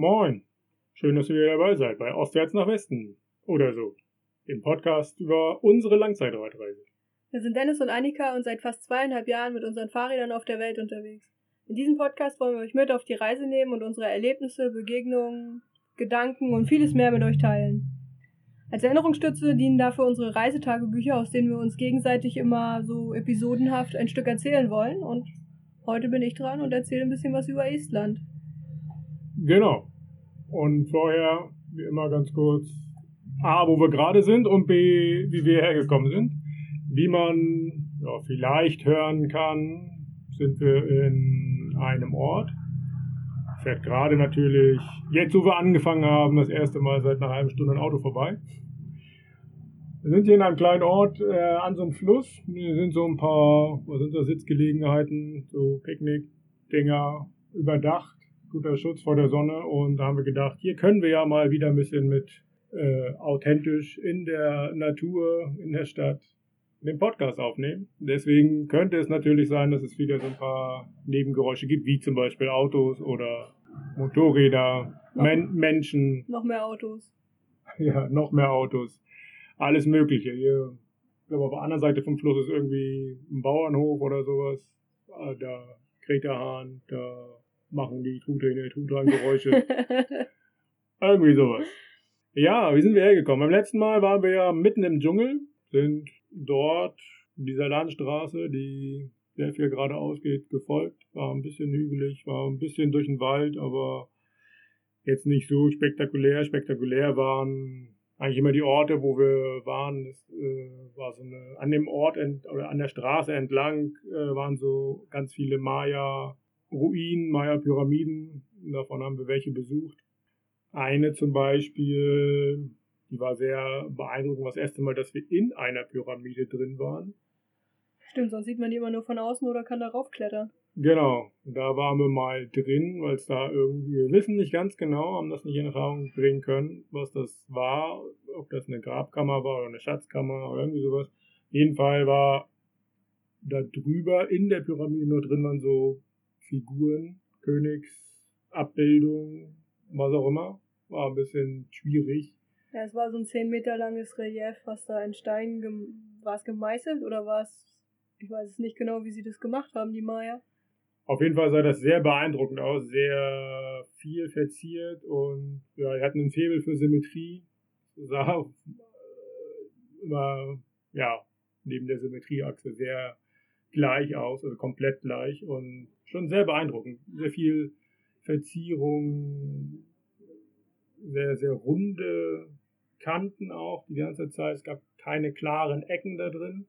Moin. Schön, dass ihr wieder dabei seid bei Ostwärts nach Westen oder so. Dem Podcast über unsere Langzeitradreise. Wir sind Dennis und Annika und seit fast zweieinhalb Jahren mit unseren Fahrrädern auf der Welt unterwegs. In diesem Podcast wollen wir euch mit auf die Reise nehmen und unsere Erlebnisse, Begegnungen, Gedanken und vieles mehr mit euch teilen. Als Erinnerungsstütze dienen dafür unsere Reisetagebücher, aus denen wir uns gegenseitig immer so episodenhaft ein Stück erzählen wollen. Und heute bin ich dran und erzähle ein bisschen was über Estland. Genau. Und vorher, wie immer ganz kurz, A, wo wir gerade sind und B, wie wir hergekommen sind. Wie man ja, vielleicht hören kann, sind wir in einem Ort. Fährt gerade natürlich, jetzt wo wir angefangen haben, das erste Mal seit einer halben Stunde ein Auto vorbei. Wir sind hier in einem kleinen Ort äh, an so einem Fluss. Hier sind so ein paar, was sind da, Sitzgelegenheiten, so Picknick-Dinger überdacht. Guter Schutz vor der Sonne. Und da haben wir gedacht, hier können wir ja mal wieder ein bisschen mit äh, authentisch in der Natur, in der Stadt den Podcast aufnehmen. Deswegen könnte es natürlich sein, dass es wieder so ein paar Nebengeräusche gibt, wie zum Beispiel Autos oder Motorräder, Men Menschen. Noch mehr Autos. Ja, noch mehr Autos. Alles Mögliche. Hier, ich glaube, auf der anderen Seite vom Fluss ist irgendwie ein Bauernhof oder sowas. Ah, da der Hahn, da machen die Truthähne, Truthahn-Geräusche. irgendwie sowas. Ja, wie sind wir hergekommen? Beim letzten Mal waren wir ja mitten im Dschungel, sind dort dieser Landstraße, die sehr viel geradeaus geht, gefolgt. War ein bisschen hügelig, war ein bisschen durch den Wald, aber jetzt nicht so spektakulär. Spektakulär waren eigentlich immer die Orte, wo wir waren. Es äh, war so eine, an dem Ort ent, oder an der Straße entlang äh, waren so ganz viele Maya-Ruinen, Maya-Pyramiden. Davon haben wir welche besucht. Eine zum Beispiel die war sehr beeindruckend, das erste Mal, dass wir in einer Pyramide drin waren. Stimmt, sonst sieht man die immer nur von außen oder kann darauf klettern. Genau, da waren wir mal drin, weil es da irgendwie, wir wissen nicht ganz genau, haben das nicht in Erfahrung bringen können, was das war, ob das eine Grabkammer war oder eine Schatzkammer oder irgendwie sowas. Jeden Fall war da drüber in der Pyramide nur drin waren so Figuren, Königsabbildungen, was auch immer. War ein bisschen schwierig. Ja, es war so ein 10 Meter langes Relief, was da in Stein, war es gemeißelt oder war es, ich weiß es nicht genau, wie sie das gemacht haben, die Maya. Auf jeden Fall sah das sehr beeindruckend aus, sehr viel verziert und ja, die hatten einen Febel für Symmetrie. Sah äh, immer, ja, neben der Symmetrieachse sehr gleich aus, also komplett gleich und schon sehr beeindruckend. Sehr viel Verzierung, sehr, sehr runde Kanten auch die ganze Zeit. Es gab keine klaren Ecken da drin.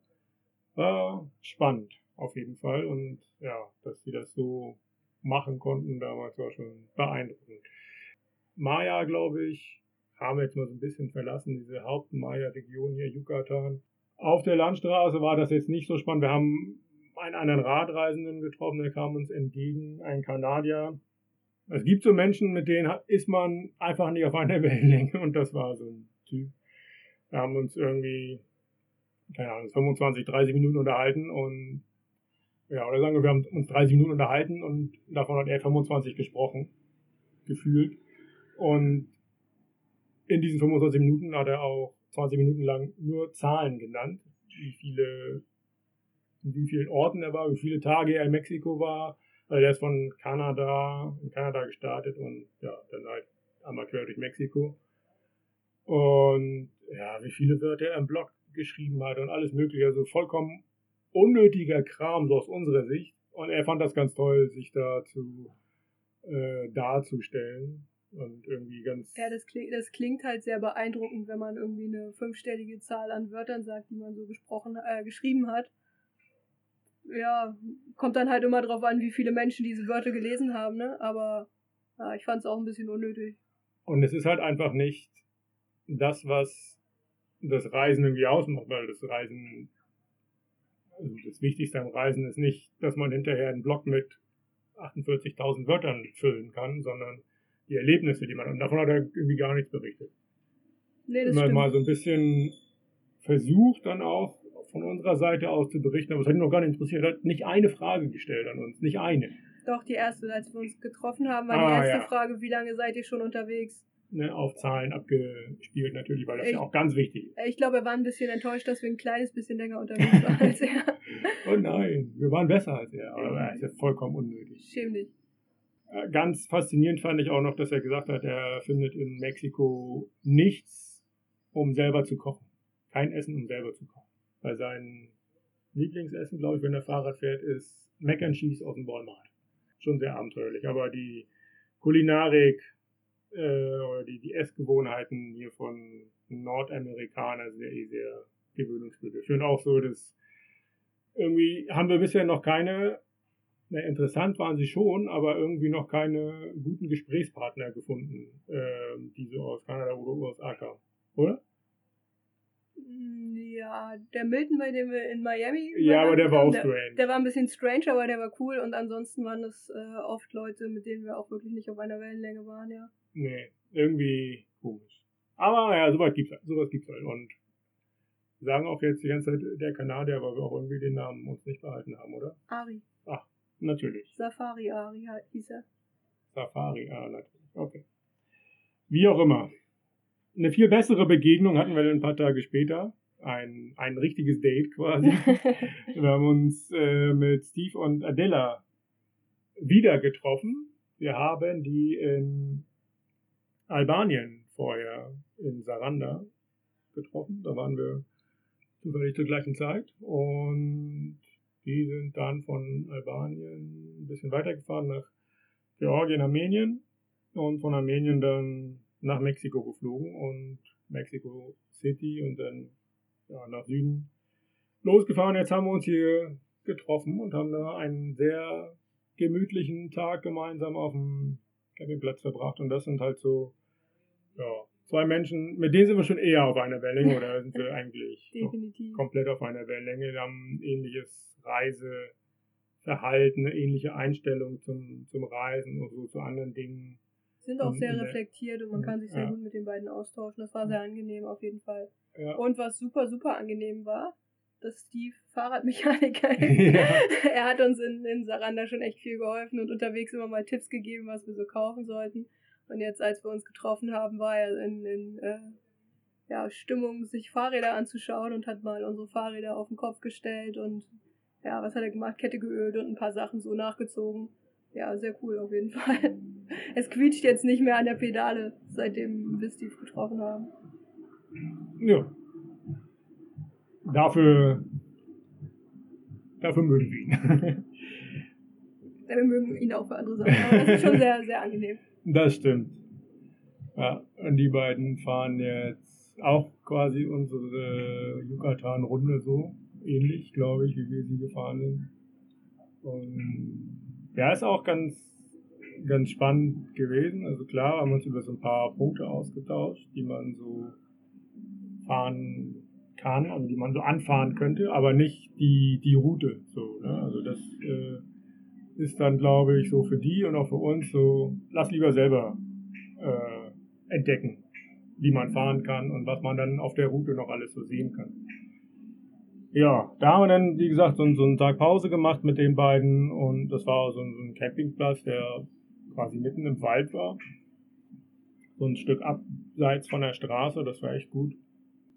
War spannend auf jeden Fall. Und ja, dass sie das so machen konnten damals war schon beeindruckend. Maya, glaube ich, haben wir jetzt mal so ein bisschen verlassen, diese Haupt-Maya-Region hier, Yucatan. Auf der Landstraße war das jetzt nicht so spannend. Wir haben einen anderen Radreisenden getroffen, der kam uns entgegen, ein Kanadier. Es gibt so Menschen, mit denen ist man einfach nicht auf einer Wellenlänge und das war so ein Typ. Wir haben uns irgendwie, keine Ahnung, 25, 30 Minuten unterhalten und ja, oder sagen wir, wir haben uns 30 Minuten unterhalten und davon hat er 25 gesprochen, gefühlt. Und in diesen 25 Minuten hat er auch 20 Minuten lang nur Zahlen genannt, wie viele, in wie vielen Orten er war, wie viele Tage er in Mexiko war. Also er ist von Kanada, in Kanada gestartet und ja, dann halt quer durch Mexiko. Und ja, wie viele Wörter er im Blog geschrieben hat und alles mögliche. Also vollkommen unnötiger Kram, so aus unserer Sicht. Und er fand das ganz toll, sich da zu äh, darzustellen. Und irgendwie ganz. Ja, das klingt, das klingt halt sehr beeindruckend, wenn man irgendwie eine fünfstellige Zahl an Wörtern sagt, die man so gesprochen, äh, geschrieben hat. Ja, kommt dann halt immer drauf an, wie viele Menschen diese Wörter gelesen haben, ne? Aber ja, ich fand es auch ein bisschen unnötig. Und es ist halt einfach nicht das, was das Reisen irgendwie ausmacht, weil das Reisen, also das Wichtigste am Reisen ist nicht, dass man hinterher einen Blog mit 48.000 Wörtern füllen kann, sondern die Erlebnisse, die man, und davon hat er irgendwie gar nichts berichtet. Nee, das Immer stimmt. mal so ein bisschen versucht dann auch von unserer Seite aus zu berichten, aber es hat ihn noch gar nicht interessiert, er hat nicht eine Frage gestellt an uns, nicht eine. Doch, die erste, als wir uns getroffen haben, war Ah, die erste ja. Frage, wie lange seid ihr schon unterwegs? Ne, auf Zahlen abgespielt natürlich, weil das Echt? ja auch ganz wichtig ist. Ich glaube, er war ein bisschen enttäuscht, dass wir ein kleines bisschen länger unterwegs waren als er. Oh nein, wir waren besser als er, aber das ist ja vollkommen unnötig. Schäm dich. Äh, Ganz faszinierend fand ich auch noch, dass er gesagt hat, er findet in Mexiko nichts, um selber zu kochen. Kein Essen, um selber zu kochen. Weil sein Lieblingsessen, glaube ich, wenn er Fahrrad fährt, ist Mac and Cheese aus dem Walmart. Schon sehr abenteuerlich. Aber die Kulinarik äh, oder die, die Essgewohnheiten hier von Nordamerikanern sind ja eh sehr gewöhnungsbedürftig. Und auch so, dass irgendwie haben wir bisher noch keine na, interessant waren sie schon, aber irgendwie noch keine guten Gesprächspartner gefunden, ähm, die so aus Kanada oder USA kamen. Oder? Mm, Ja, der Milton, bei dem wir in Miami Ja, aber der war auch der, strange. der war ein bisschen strange, aber der war cool und ansonsten waren das äh, oft Leute, mit denen wir auch wirklich nicht auf einer Wellenlänge waren, ja. Nee, irgendwie komisch. Aber naja, sowas gibt's halt. Sowas gibt's halt. Und sagen auch jetzt die ganze Zeit der Kanadier, weil wir auch irgendwie den Namen uns nicht behalten haben, oder? Ari. Natürlich. Safari Ari hieß er. Safari, ah, natürlich. Okay. Wie auch immer. Eine viel bessere Begegnung hatten wir dann ein paar Tage später. Ein, ein richtiges Date quasi. Wir haben uns äh, mit Steve und Adela wieder getroffen. Wir haben die in Albanien vorher in Saranda getroffen. Da waren wir zufällig zur gleichen Zeit. Und die sind dann von Albanien ein bisschen weitergefahren nach Georgien, Armenien und von Armenien dann nach Mexiko geflogen und Mexico City und dann ja, nach Süden losgefahren. Jetzt haben wir uns hier getroffen und haben da einen sehr gemütlichen Tag gemeinsam auf dem Campingplatz verbracht. Und das sind halt so ja, zwei Menschen, mit denen sind wir schon eher auf einer Wellenlänge oder sind wir eigentlich komplett auf einer Wellenlänge. Wir haben ein ähnliches Reiseverhalten, eine ähnliche Einstellung zum, zum Reisen und so zu anderen Dingen. Sind auch in- sehr reflektiert und man kann sich sehr Ja. gut mit den beiden austauschen. Das war sehr angenehm auf jeden Fall. Ja. Und was super, super angenehm war, dass Steve Fahrradmechaniker ist. Ja. Er hat uns in, in Saranda schon echt viel geholfen und unterwegs immer mal Tipps gegeben, was wir so kaufen sollten. Und jetzt, als wir uns getroffen haben, war er in, in äh, ja, Stimmung, sich Fahrräder anzuschauen und hat mal unsere Fahrräder auf den Kopf gestellt und ja, was hat er gemacht? Kette geölt und ein paar Sachen so nachgezogen. Ja, sehr cool auf jeden Fall. Es quietscht jetzt nicht mehr an der Pedale, seitdem wir Steve getroffen haben. ja. Dafür, dafür mögen wir ihn. Ja, Wir mögen ihn auch für andere Sachen, aber das ist schon sehr, sehr angenehm. Das stimmt. Ja, und die beiden fahren jetzt auch quasi unsere Yucatan-Runde so ähnlich, glaube ich, wie wir sie gefahren sind. Und ja, ist auch ganz, ganz spannend gewesen. Also klar, haben wir uns über so ein paar Punkte ausgetauscht, die man so fahren kann und die man so anfahren könnte, aber nicht die, die Route. So, ne? Also das äh, ist dann, glaube ich, so für die und auch für uns so, lass lieber selber äh, entdecken, wie man fahren kann und was man dann auf der Route noch alles so sehen kann. Ja, da haben wir dann, wie gesagt, so, so einen Tag Pause gemacht mit den beiden und das war so ein, so ein Campingplatz, der quasi mitten im Wald war. So ein Stück abseits von der Straße, das war echt gut.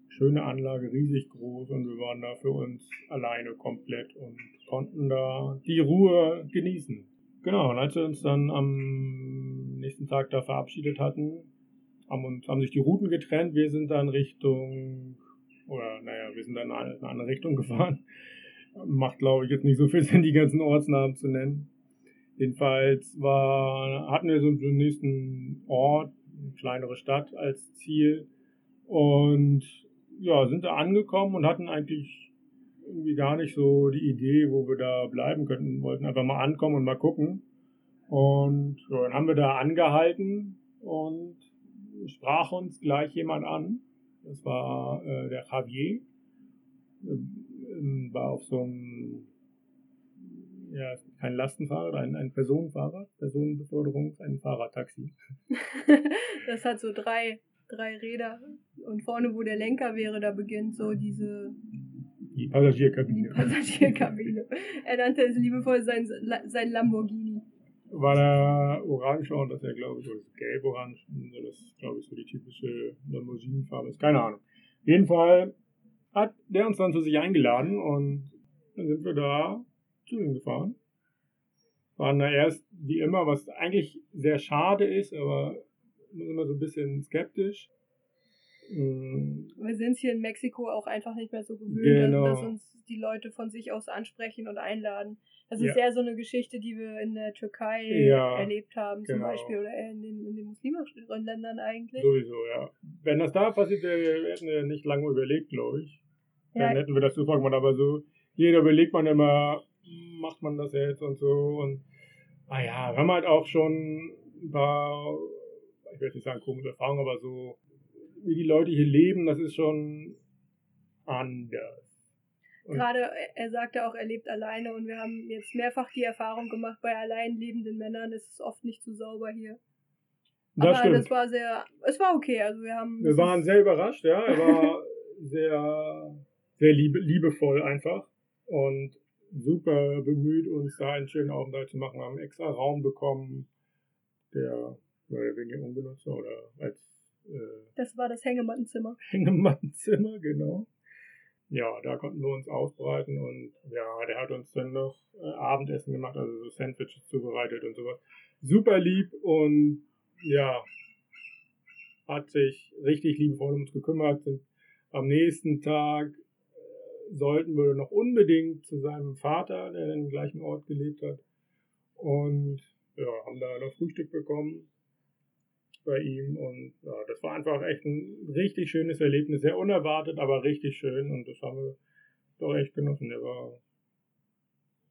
Schöne Anlage, riesig groß und wir waren da für uns alleine komplett und konnten da die Ruhe genießen. Genau, und als wir uns dann am nächsten Tag da verabschiedet hatten, haben, uns, haben sich die Routen getrennt. Wir sind dann Richtung, oder naja, wir sind dann in eine, in eine andere Richtung gefahren. Macht, glaube ich, jetzt nicht so viel Sinn, die ganzen Ortsnamen zu nennen. Jedenfalls war, hatten wir so den nächsten Ort, eine kleinere Stadt als Ziel. Und ja, sind da angekommen und hatten eigentlich irgendwie gar nicht so die Idee, wo wir da bleiben könnten. Wollten einfach mal ankommen und mal gucken. Und ja, dann haben wir da angehalten und sprach uns gleich jemand an. Das war äh, der Javier. Ähm, war auf so einem, ja, kein Lastenfahrrad, ein, ein Personenfahrrad, Personenbeförderung, ein Fahrradtaxi. das hat so drei, drei Räder und vorne, wo der Lenker wäre, da beginnt so diese Die die Passagierkabine. Passagierkabine. Er nannte es liebevoll sein, sein Lamborghini. War der orange und das ist ja, glaube ich, oder gelb-orange. Das ist, glaube ich, so die typische Limousinenfarbe ist. Keine Ahnung. Auf jeden Fall hat der uns dann zu sich eingeladen und dann sind wir da zu ihm gefahren. Waren da erst, wie immer, was eigentlich sehr schade ist, aber immer so ein bisschen skeptisch. Wir sind hier in Mexiko auch einfach nicht mehr so gewöhnt, Genau. dass uns die Leute von sich aus ansprechen und einladen. Das ist Ja. eher so eine Geschichte, die wir in der Türkei Ja, erlebt haben, zum genau. Beispiel, oder in den, in den muslimischen Ländern eigentlich. Sowieso, ja. Wenn das da passiert wäre, hätten wir nicht lange überlegt, glaube ich. Dann Ja. hätten wir das sofort gemacht, aber so, jeder überlegt man immer, macht man das jetzt und so und, ah ja, wir haben halt auch schon ein paar, ich will nicht sagen komische Erfahrungen, aber so, wie die Leute hier leben, das ist schon anders. Gerade, er- er sagte auch, er lebt alleine und wir haben jetzt mehrfach die Erfahrung gemacht, bei allein lebenden Männern ist es oft nicht so sauber hier. Das Aber stimmt. das war sehr, es war okay, also wir haben... Wir waren sehr überrascht, ja. Er war sehr, sehr liebe, liebevoll einfach und super bemüht, uns da einen schönen Aufenthalt zu machen. Wir haben einen extra Raum bekommen, der mehr oder weniger ungenutzt oder als äh, Das war das Hängemattenzimmer. Hängemattenzimmer, genau. Ja, da konnten wir uns ausbreiten und ja, der hat uns dann noch äh, Abendessen gemacht, also so Sandwiches zubereitet und sowas. Super lieb und ja, hat sich richtig liebevoll um uns gekümmert. Sind am nächsten Tag äh, sollten wir noch unbedingt zu seinem Vater, der im gleichen Ort gelebt hat. Und ja, haben da noch Frühstück bekommen bei ihm und ja, das war einfach echt ein richtig schönes Erlebnis, sehr unerwartet, aber richtig schön und das haben wir doch echt genossen. Der war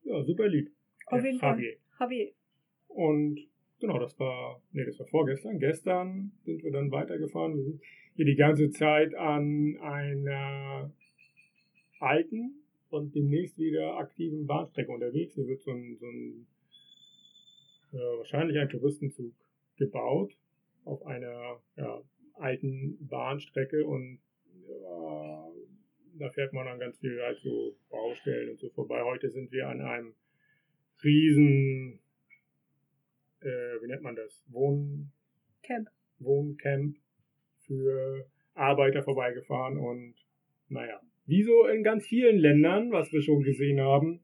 ja super lieb. Auf jeden Fall. Javier. Javier. Und genau, das war, nee, das war vorgestern. Gestern sind wir dann weitergefahren. Wir sind hier die ganze Zeit an einer alten und demnächst wieder aktiven Bahnstrecke unterwegs. Hier wird so ein, so ein äh, wahrscheinlich ein Touristenzug gebaut auf einer ja, alten Bahnstrecke und ja, da fährt man dann ganz viel halt so Baustellen und so vorbei. Heute sind wir an einem riesen, äh, wie nennt man das, Wohn, Camp. Wohncamp für Arbeiter vorbeigefahren und naja, wie so in ganz vielen Ländern, was wir schon gesehen haben,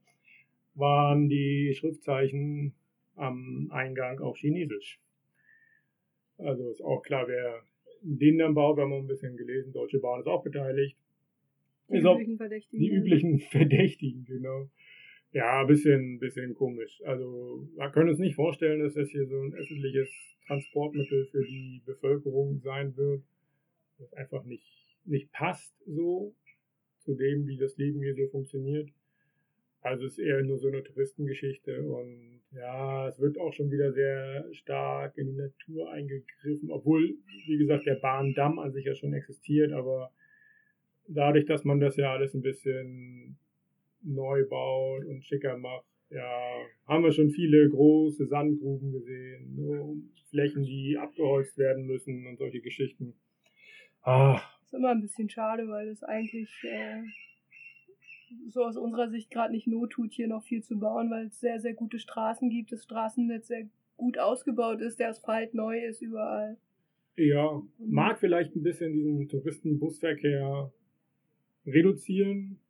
waren die Schriftzeichen am Eingang auf Chinesisch. Also ist auch klar, wer den dann baut, wir haben auch ein bisschen gelesen, Deutsche Bahn ist auch beteiligt. Die auch- üblichen Verdächtigen. die üblichen Verdächtigen, genau. Ja, ein bisschen, bisschen komisch. Also, wir können uns nicht vorstellen, dass das hier so ein öffentliches Transportmittel für die Bevölkerung sein wird. Das einfach nicht, nicht passt so zu dem, wie das Leben hier so funktioniert. Also es ist eher nur so eine Touristengeschichte und ja, es wird auch schon wieder sehr stark in die Natur eingegriffen, obwohl, wie gesagt, der Bahndamm an sich ja schon existiert, aber dadurch, dass man das ja alles ein bisschen neu baut und schicker macht, ja, haben wir schon viele große Sandgruben gesehen, so Flächen, die abgeholzt werden müssen und solche Geschichten. Ah, ist immer ein bisschen schade, weil es eigentlich äh, so aus unserer Sicht gerade nicht Not tut, hier noch viel zu bauen, weil es sehr, sehr gute Straßen gibt, das Straßennetz sehr gut ausgebaut ist, der Asphalt neu ist überall. ja, mag vielleicht ein bisschen diesen Touristenbusverkehr reduzieren,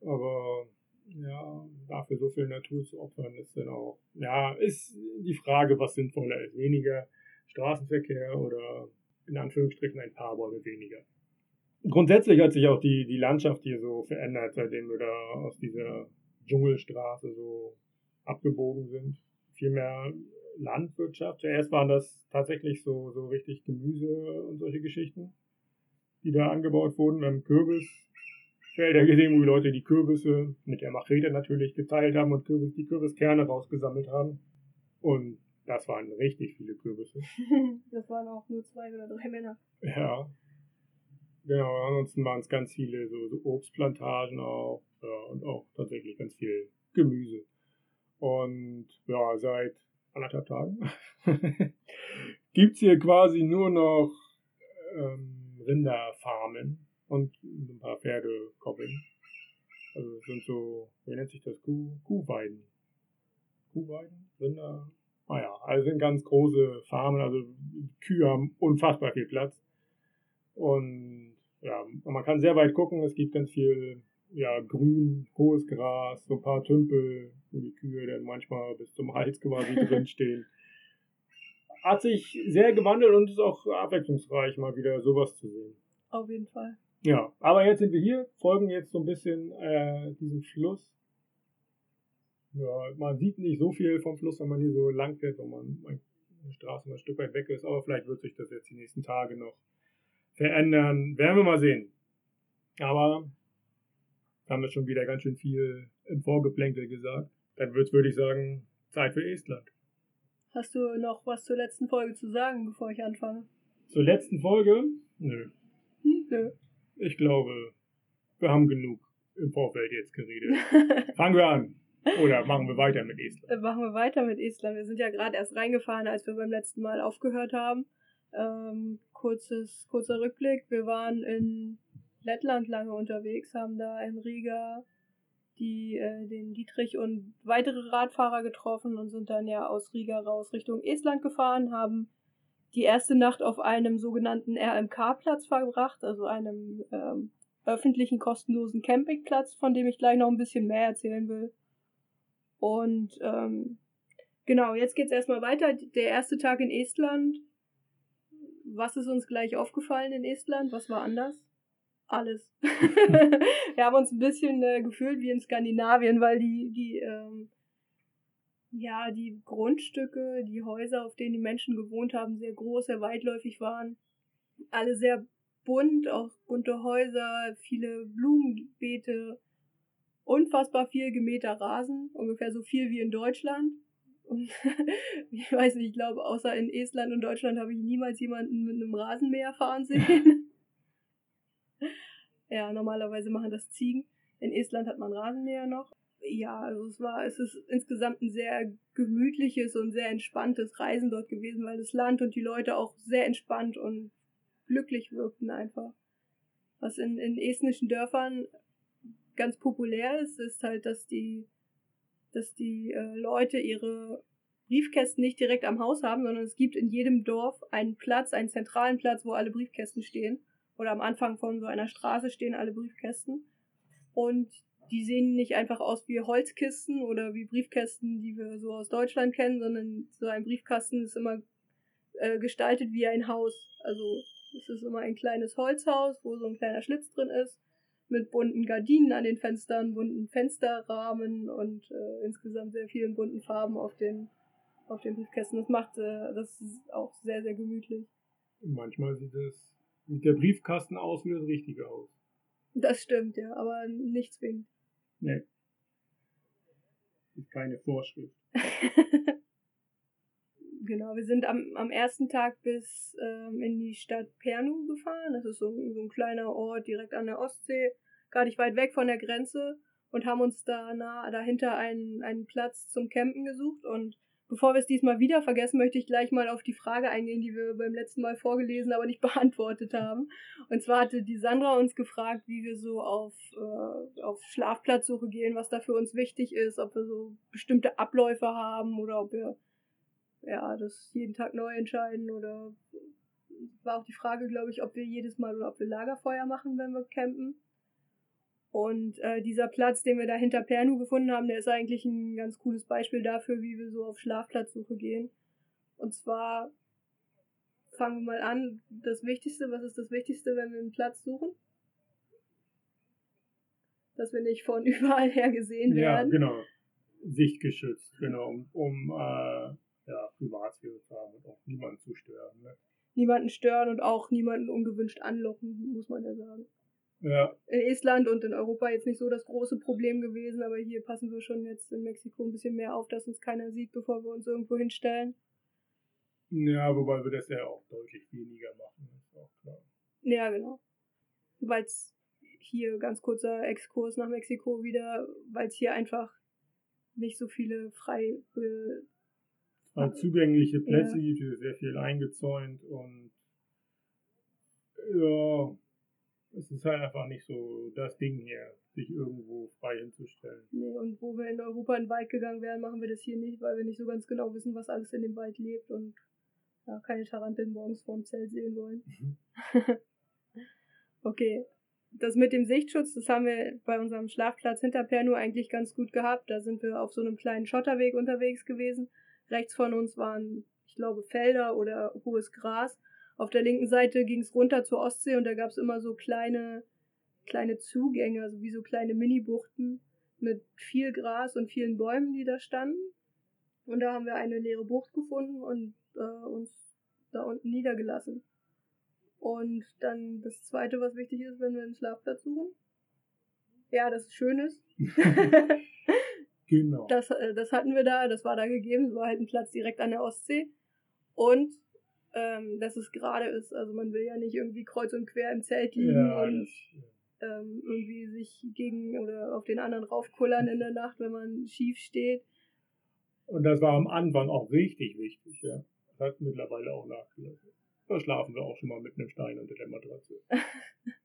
aber ja, dafür so viel Natur zu opfern, ist dann auch, ja, ist die Frage, was sinnvoller ist. Weniger Straßenverkehr oder in Anführungsstrichen ein paar Bäume weniger. Grundsätzlich hat sich auch die, die Landschaft hier so verändert, seitdem wir da aus dieser Dschungelstraße so abgebogen sind. Viel mehr Landwirtschaft. Zuerst waren das tatsächlich so, so richtig Gemüse und solche Geschichten, die da angebaut wurden. Wir haben Kürbisfelder gesehen, wo die Leute die Kürbisse mit der Machete natürlich geteilt haben und Kürbis, die Kürbiskerne rausgesammelt haben. Und das waren richtig viele Kürbisse. das waren auch nur zwei oder drei Männer. Ja. Genau, ansonsten waren es ganz viele so, so Obstplantagen auch. Ja, und auch tatsächlich ganz viel Gemüse. Und ja, seit anderthalb Tagen gibt's hier quasi nur noch ähm, Rinderfarmen und ein paar Pferdekoppeln. Also es sind so, wie nennt sich das? Kuh, Kuhweiden. Kuhweiden? Rinder? Naja, also sind ganz große Farmen, also Kühe haben unfassbar viel Platz. Und ja, man kann sehr weit gucken, es gibt ganz viel ja, grün, hohes Gras, so ein paar Tümpel, wo die Kühe dann manchmal bis zum Hals quasi drinstehen. Hat sich sehr gewandelt und ist auch abwechslungsreich, mal wieder sowas zu sehen. Auf jeden Fall. Ja, aber jetzt sind wir hier, folgen jetzt so ein bisschen äh, diesem Fluss. Ja, man sieht nicht so viel vom Fluss, wenn man hier so lang fährt, wenn man eine Straße mal ein Stück weit weg ist, aber vielleicht wird sich das jetzt die nächsten Tage noch verändern. Werden wir mal sehen. Aber haben wir schon wieder ganz schön viel im Vorgeplänkel gesagt. Dann wird würde ich sagen, Zeit für Estland. Hast du noch was zur letzten Folge zu sagen, bevor ich anfange? Zur letzten Folge? Nö. Hm, nö. Ich glaube, wir haben genug im Vorfeld jetzt geredet. Fangen wir an. Oder machen wir weiter mit Estland? Äh, machen wir weiter mit Estland. Wir sind ja gerade erst reingefahren, als wir beim letzten Mal aufgehört haben. Ähm, kurzes, kurzer Rückblick. Wir waren in Lettland lange unterwegs, haben da in Riga die, äh, den Dietrich und weitere Radfahrer getroffen und sind dann ja aus Riga raus Richtung Estland gefahren, haben die erste Nacht auf einem sogenannten RMK-Platz verbracht, also einem ähm, öffentlichen kostenlosen Campingplatz, von dem ich gleich noch ein bisschen mehr erzählen will. Und ähm, genau, jetzt geht's erstmal weiter. Der erste Tag in Estland. Was ist uns gleich aufgefallen in Estland? Was war anders? Alles. wir haben uns ein bisschen äh, gefühlt wie in Skandinavien, weil die, die ähm, ja, die Grundstücke, die Häuser, auf denen die Menschen gewohnt haben, sehr groß, sehr weitläufig waren. Alle sehr bunt, auch bunte Häuser, viele Blumenbeete, unfassbar viel gemähter Rasen, ungefähr so viel wie in Deutschland. Ich weiß nicht, ich glaube, außer in Estland und Deutschland habe ich niemals jemanden mit einem Rasenmäher fahren sehen. ja, normalerweise machen das Ziegen. In Estland hat man Rasenmäher noch ja, also es war, es ist insgesamt ein sehr gemütliches und sehr entspanntes Reisen dort gewesen, weil das Land und die Leute auch sehr entspannt und glücklich wirkten einfach. Was in, in estnischen Dörfern ganz populär ist, ist halt, dass die, dass die äh, Leute ihre Briefkästen nicht direkt am Haus haben, sondern es gibt in jedem Dorf einen Platz, einen zentralen Platz, wo alle Briefkästen stehen. Oder am Anfang von so einer Straße stehen alle Briefkästen. Und die sehen nicht einfach aus wie Holzkisten oder wie Briefkästen, die wir so aus Deutschland kennen, sondern so ein Briefkasten ist immer äh, gestaltet wie ein Haus. Also es ist immer ein kleines Holzhaus, wo so ein kleiner Schlitz drin ist, mit bunten Gardinen an den Fenstern, bunten Fensterrahmen und äh, insgesamt sehr vielen bunten Farben auf den, auf den Briefkästen. Das macht äh, das ist auch sehr, sehr gemütlich. Manchmal sieht, das, sieht der Briefkasten aus wie das richtige Haus. Das stimmt, ja, aber nicht zwingend. Nee. Ist keine Vorschrift. genau, wir sind am, am ersten Tag bis ähm, in die Stadt Pernu gefahren. Das ist so, so ein kleiner Ort direkt an der Ostsee, gar nicht weit weg von der Grenze und haben uns da nah, dahinter einen, einen Platz zum Campen gesucht und Bevor wir es diesmal wieder vergessen, möchte ich gleich mal auf die Frage eingehen, die wir beim letzten Mal vorgelesen, aber nicht beantwortet haben. Und zwar hatte die Sandra uns gefragt, wie wir so auf, äh, auf Schlafplatzsuche gehen, was da für uns wichtig ist, ob wir so bestimmte Abläufe haben oder ob wir ja das jeden Tag neu entscheiden oder war auch die Frage, glaube ich, ob wir jedes Mal oder ob wir Lagerfeuer machen, wenn wir campen. Und äh, dieser Platz, den wir da hinter Pernu gefunden haben, der ist eigentlich ein ganz cooles Beispiel dafür, wie wir so auf Schlafplatzsuche gehen. Und zwar fangen wir mal an. Das Wichtigste, was ist das Wichtigste, wenn wir einen Platz suchen? Dass wir nicht von überall her gesehen werden. Ja, genau. Sichtgeschützt, genau, um, um äh, ja, Privatsphäre zu haben und auch niemanden zu stören. Ne? Niemanden stören und auch niemanden ungewünscht anlocken, muss man ja sagen. Ja. In Estland und in Europa jetzt nicht so das große Problem gewesen, aber hier passen wir schon jetzt in Mexiko ein bisschen mehr auf, dass uns keiner sieht, bevor wir uns irgendwo hinstellen. Ja, wobei wir das ja auch deutlich weniger machen, ist auch klar. Ja, genau. Weil es hier, ganz kurzer Exkurs nach Mexiko wieder, weil es hier einfach nicht so viele frei, frei zugängliche Plätze ja. gibt, sehr viel eingezäunt und ja, es ist halt einfach nicht so das Ding hier. dich irgendwo frei hinzustellen. Nee, und wo wir in Europa in den Wald gegangen wären, machen wir das hier nicht, weil wir nicht so ganz genau wissen, was alles in dem Wald lebt und ja, keine Taranteln morgens vorm Zelt sehen wollen. Mhm. okay. Das mit dem Sichtschutz, das haben wir bei unserem Schlafplatz hinter Pernu eigentlich ganz gut gehabt. Da sind wir auf so einem kleinen Schotterweg unterwegs gewesen. Rechts von uns waren, ich glaube, Felder oder hohes Gras. Auf der linken Seite ging es runter zur Ostsee und da gab es immer so kleine, kleine Zugänge, also wie so kleine Mini-Buchten mit viel Gras und vielen Bäumen, die da standen. Und da haben wir eine leere Bucht gefunden und äh, uns da unten niedergelassen. Und dann das zweite, was wichtig ist, wenn wir einen Schlafplatz suchen. Ja, dass es schön ist. Genau. Das, äh, das hatten wir da, das war da gegeben, es war halt ein Platz direkt an der Ostsee. Und ähm, dass es gerade ist. Also man will ja nicht irgendwie kreuz und quer im Zelt liegen ja, und das, ähm, irgendwie sich gegen oder auf den anderen raufkullern in der Nacht, wenn man schief steht. und das war am Anfang auch richtig wichtig, ja. Das hat mittlerweile auch nachgelassen. Da schlafen wir auch schon mal mit einem Stein unter der Matratze.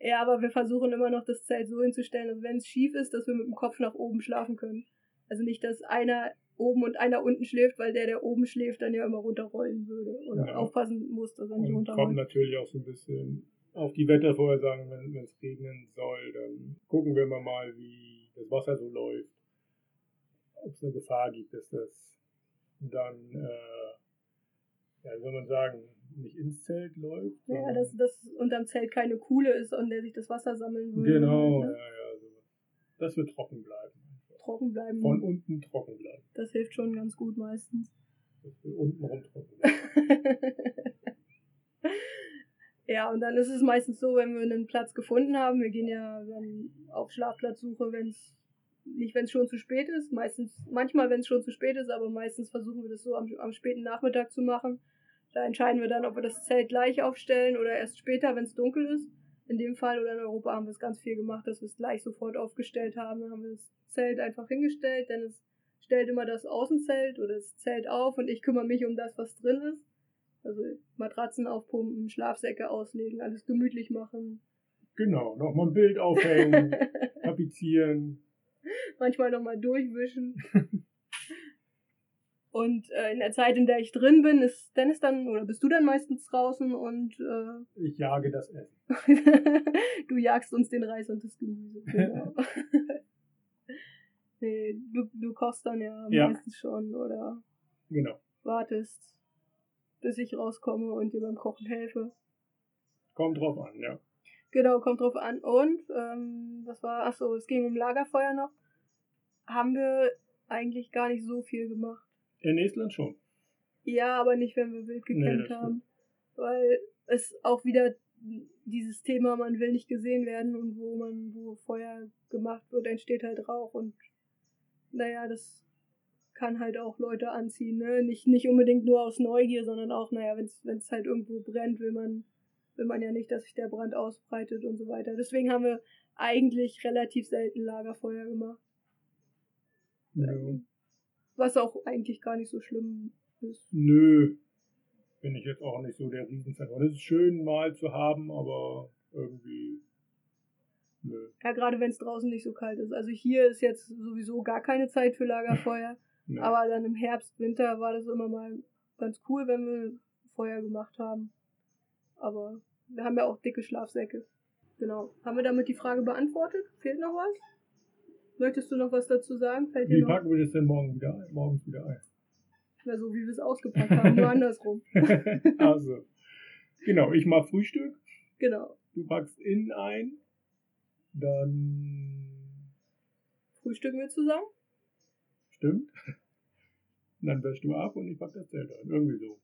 Ja, aber wir versuchen immer noch das Zelt so hinzustellen, dass wenn es schief ist, dass wir mit dem Kopf nach oben schlafen können. Also nicht, dass einer oben und einer unten schläft, weil der, der oben schläft, dann ja immer runterrollen würde. Und Ja. aufpassen muss, dass er nicht Und kommt runterrollt. natürlich auch so ein bisschen auf die Wettervorhersagen, wenn es regnen soll, dann gucken wir mal, mal wie das Wasser so läuft. Ob es eine Gefahr gibt, dass das dann, äh, ja, soll man sagen, nicht ins Zelt läuft. Ja, dass, dass unterm Zelt keine Kuhle ist und der sich das Wasser sammeln würde. Genau, ja, ja, so. Dass wir trocken bleiben. Trocken bleiben. Von unten trocken bleiben. Das hilft schon ganz gut meistens. Unten rum trocken bleiben. ja, und dann ist es meistens so, wenn wir einen Platz gefunden haben, wir gehen ja dann auf Schlafplatzsuche, wenn es nicht, wenn es schon zu spät ist, meistens, manchmal, wenn es schon zu spät ist, aber meistens versuchen wir das so am, am späten Nachmittag zu machen. Da entscheiden wir dann, ob wir das Zelt gleich aufstellen oder erst später, wenn es dunkel ist. In dem Fall oder in Europa haben wir es ganz viel gemacht, dass wir es gleich sofort aufgestellt haben. Dann haben wir das Zelt einfach hingestellt, denn es stellt immer das Außenzelt oder das Zelt auf und ich kümmere mich um das, was drin ist. Also Matratzen aufpumpen, Schlafsäcke auslegen, alles gemütlich machen. Genau, nochmal ein Bild aufhängen, tapezieren. Manchmal nochmal durchwischen. Und äh, in der Zeit, in der ich drin bin, ist Dennis dann, oder bist du dann meistens draußen und äh, Ich jage das Essen. du jagst uns den Reis und das Gemüse. Genau. nee, du, du kochst dann ja, Ja. meistens schon oder Genau. wartest, bis ich rauskomme und dir beim Kochen helfe. Kommt drauf an, ja. Genau, kommt drauf an. Und, ähm, was war, ach so, es ging um Lagerfeuer noch. Haben wir eigentlich gar nicht so viel gemacht. In Estland schon. Ja, aber nicht, wenn wir wild Nee, gecampt das haben. Weil es auch wieder dieses Thema, man will nicht gesehen werden und wo man, wo Feuer gemacht wird, entsteht halt Rauch und naja, das kann halt auch Leute anziehen, ne? Nicht, nicht unbedingt nur aus Neugier, sondern auch, naja, wenn es halt irgendwo brennt, will man, will man ja nicht, dass sich der Brand ausbreitet und so weiter. Deswegen haben wir eigentlich relativ selten Lagerfeuer gemacht. Ja. Was auch eigentlich gar nicht so schlimm ist. Nö. Bin ich jetzt auch nicht so der Riesenfan. Und es ist schön mal zu haben, aber irgendwie. Nö. Ja, gerade wenn es draußen nicht so kalt ist. Also hier ist jetzt sowieso gar keine Zeit für Lagerfeuer. nö. aber dann im Herbst, Winter war das immer mal ganz cool, wenn wir Feuer gemacht haben. Aber wir haben ja auch dicke Schlafsäcke. Genau. Haben wir damit die Frage beantwortet? Fehlt noch was? Möchtest du noch was dazu sagen? Fällt Wie packen wir das denn morgen wieder ein? Morgens wieder ein. Na, so wie wir es ausgepackt haben, nur andersrum. also. Genau, ich mach Frühstück. Genau. Du packst innen ein. Dann. Frühstücken wir zusammen? Stimmt. Und dann wäschst du ab und ich pack das Zelt ein. Irgendwie so.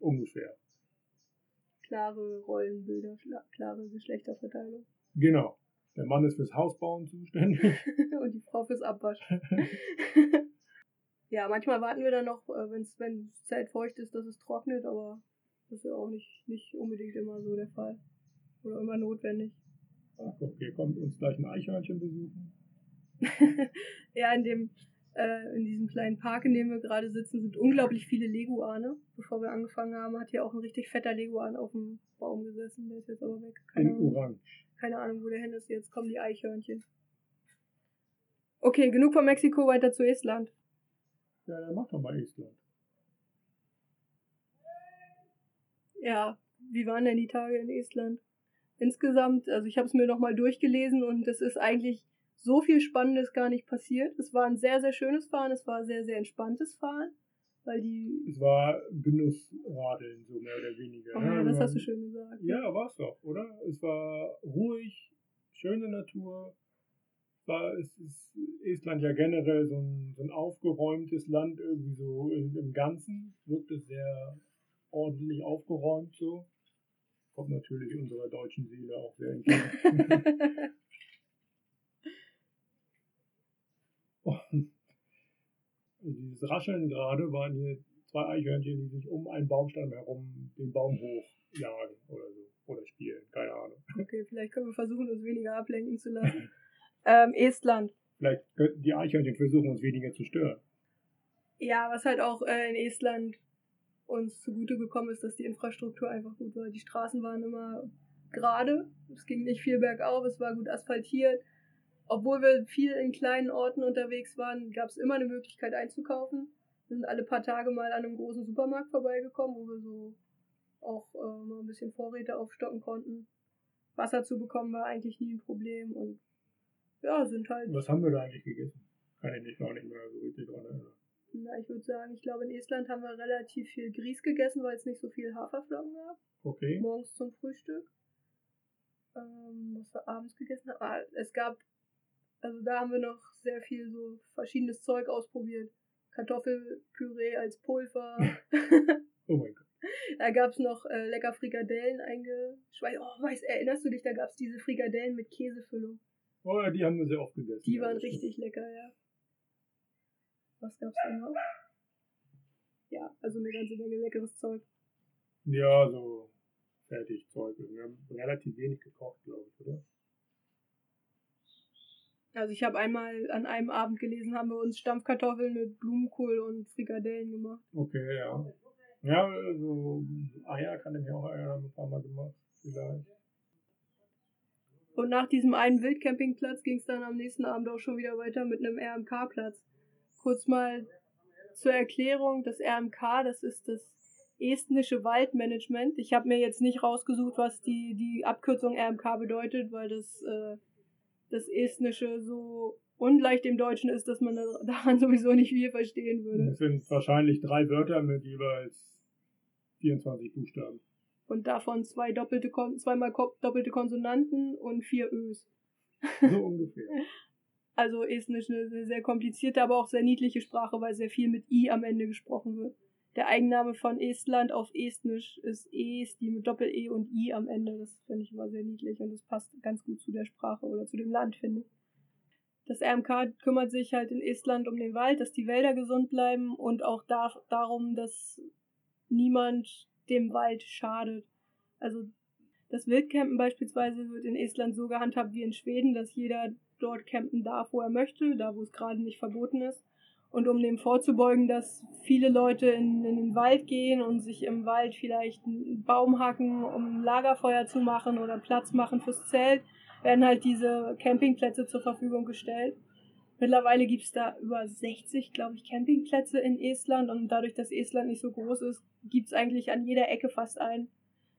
Ungefähr. Klare Rollenbilder, klare Geschlechterverteilung. Genau. Der Mann ist fürs Hausbauen zuständig. und die Frau fürs Abwaschen. ja, manchmal warten wir dann noch, äh, wenn's, wenn das Zelt feucht ist, dass es trocknet, aber das ist ja auch nicht, nicht unbedingt immer so der Fall. Oder immer notwendig. Ach, guck, hier kommt uns gleich ein Eichhörnchen besuchen. ja, in dem, äh, in diesem kleinen Park, in dem wir gerade sitzen, sind unglaublich viele Leguane. Bevor wir angefangen haben, hat hier auch ein richtig fetter Leguan auf dem Baum gesessen. Der ist jetzt aber weg. Keine In Ahnung. Orange. Keine Ahnung, wo der hin ist. Jetzt kommen die Eichhörnchen. Okay, genug von Mexiko, weiter zu Estland. Ja, dann mach doch mal Estland. Ja, wie waren denn die Tage in Estland? Insgesamt, also ich habe es mir nochmal durchgelesen und es ist eigentlich so viel Spannendes gar nicht passiert. Es war ein sehr, sehr schönes Fahren, es war sehr, sehr entspanntes Fahren, weil die... Es war Genussradeln, so mehr oder weniger. Oh, ja, das hast du schön gesagt. Ja, war es doch, oder? Es war ruhig, schöne Natur. War, es ist Estland ja generell so ein, so ein aufgeräumtes Land, irgendwie so im, im Ganzen. Wirkt es sehr ordentlich aufgeräumt so. Kommt natürlich unserer deutschen Seele auch sehr entgegen. Und Rascheln gerade waren hier zwei Eichhörnchen, die sich um einen Baumstamm herum den Baum hochjagen oder so. Oder spielen, keine Ahnung. Okay, vielleicht können wir versuchen, uns weniger ablenken zu lassen. ähm, Estland. Vielleicht könnten die Eichhörnchen versuchen, uns weniger zu stören. Ja, was halt auch äh, in Estland uns zugute gekommen ist, dass die Infrastruktur einfach gut war. Die Straßen waren immer gerade, es ging nicht viel bergauf, es war gut asphaltiert. Obwohl wir viel in kleinen Orten unterwegs waren, gab es immer eine Möglichkeit einzukaufen. Wir sind alle paar Tage mal an einem großen Supermarkt vorbeigekommen, wo wir so auch äh, mal ein bisschen Vorräte aufstocken konnten. Wasser zu bekommen war eigentlich nie ein Problem und ja, sind halt. Was haben wir da eigentlich gegessen? Kann ich mich gar nicht mehr so richtig dran erinnern. Na, ich würde sagen, ich glaube, in Estland haben wir relativ viel Grieß gegessen, weil es nicht so viel Haferflocken gab. Okay. Morgens zum Frühstück. Ähm, was wir abends gegessen haben. Ah, es gab, also da haben wir noch sehr viel so verschiedenes Zeug ausprobiert. Kartoffelpüree als Pulver. oh mein Gott. Da gab es noch äh, lecker Frikadellen eingeschweißt. Oh, weißt, erinnerst du dich, da gab es diese Frikadellen mit Käsefüllung. Oh ja, die haben wir sehr oft gegessen. Die waren richtig lecker, ja. Was gab's da noch? Ja, also eine ganze Menge leckeres Zeug. Ja, so Fertigzeug. Wir haben relativ wenig gekocht, glaube ich, oder? Also ich habe einmal an einem Abend gelesen, haben wir uns Stampfkartoffeln mit Blumenkohl und Frikadellen gemacht. Okay, ja. Ja, also Eier kann ich mir auch erinnern, ein paar Mal gemacht, vielleicht. Und nach diesem einen Wildcampingplatz ging es dann am nächsten Abend auch schon wieder weiter mit einem RMK-Platz kurz mal zur Erklärung, das RMK, das ist das estnische Waldmanagement. Ich habe mir jetzt nicht rausgesucht, was die, die Abkürzung RMK bedeutet, weil das, äh, das Estnische so ungleich dem Deutschen ist, dass man daran sowieso nicht viel verstehen würde. Es sind wahrscheinlich drei Wörter mit jeweils 24 Buchstaben. Und davon zwei doppelte zweimal doppelte Konsonanten und vier Ös. So ungefähr. Also Estnisch eine sehr komplizierte, aber auch sehr niedliche Sprache, weil sehr viel mit I am Ende gesprochen wird. Der Eigenname von Estland auf Estnisch ist Es, die mit Doppel-E und I am Ende. Das finde ich immer sehr niedlich und das passt ganz gut zu der Sprache oder zu dem Land, finde ich. Das RMK kümmert sich halt in Estland um den Wald, dass die Wälder gesund bleiben und auch da, darum, dass niemand dem Wald schadet. Also das Wildcampen beispielsweise wird in Estland so gehandhabt wie in Schweden, dass jeder dort campen darf, wo er möchte, da wo es gerade nicht verboten ist. Und um dem vorzubeugen, dass viele Leute in, in, den Wald gehen und sich im Wald vielleicht einen Baum hacken, um ein Lagerfeuer zu machen oder Platz machen fürs Zelt, werden halt diese Campingplätze zur Verfügung gestellt. Mittlerweile gibt es da über 60, glaube ich, Campingplätze in Estland und dadurch, dass Estland nicht so groß ist, gibt es eigentlich an jeder Ecke fast einen.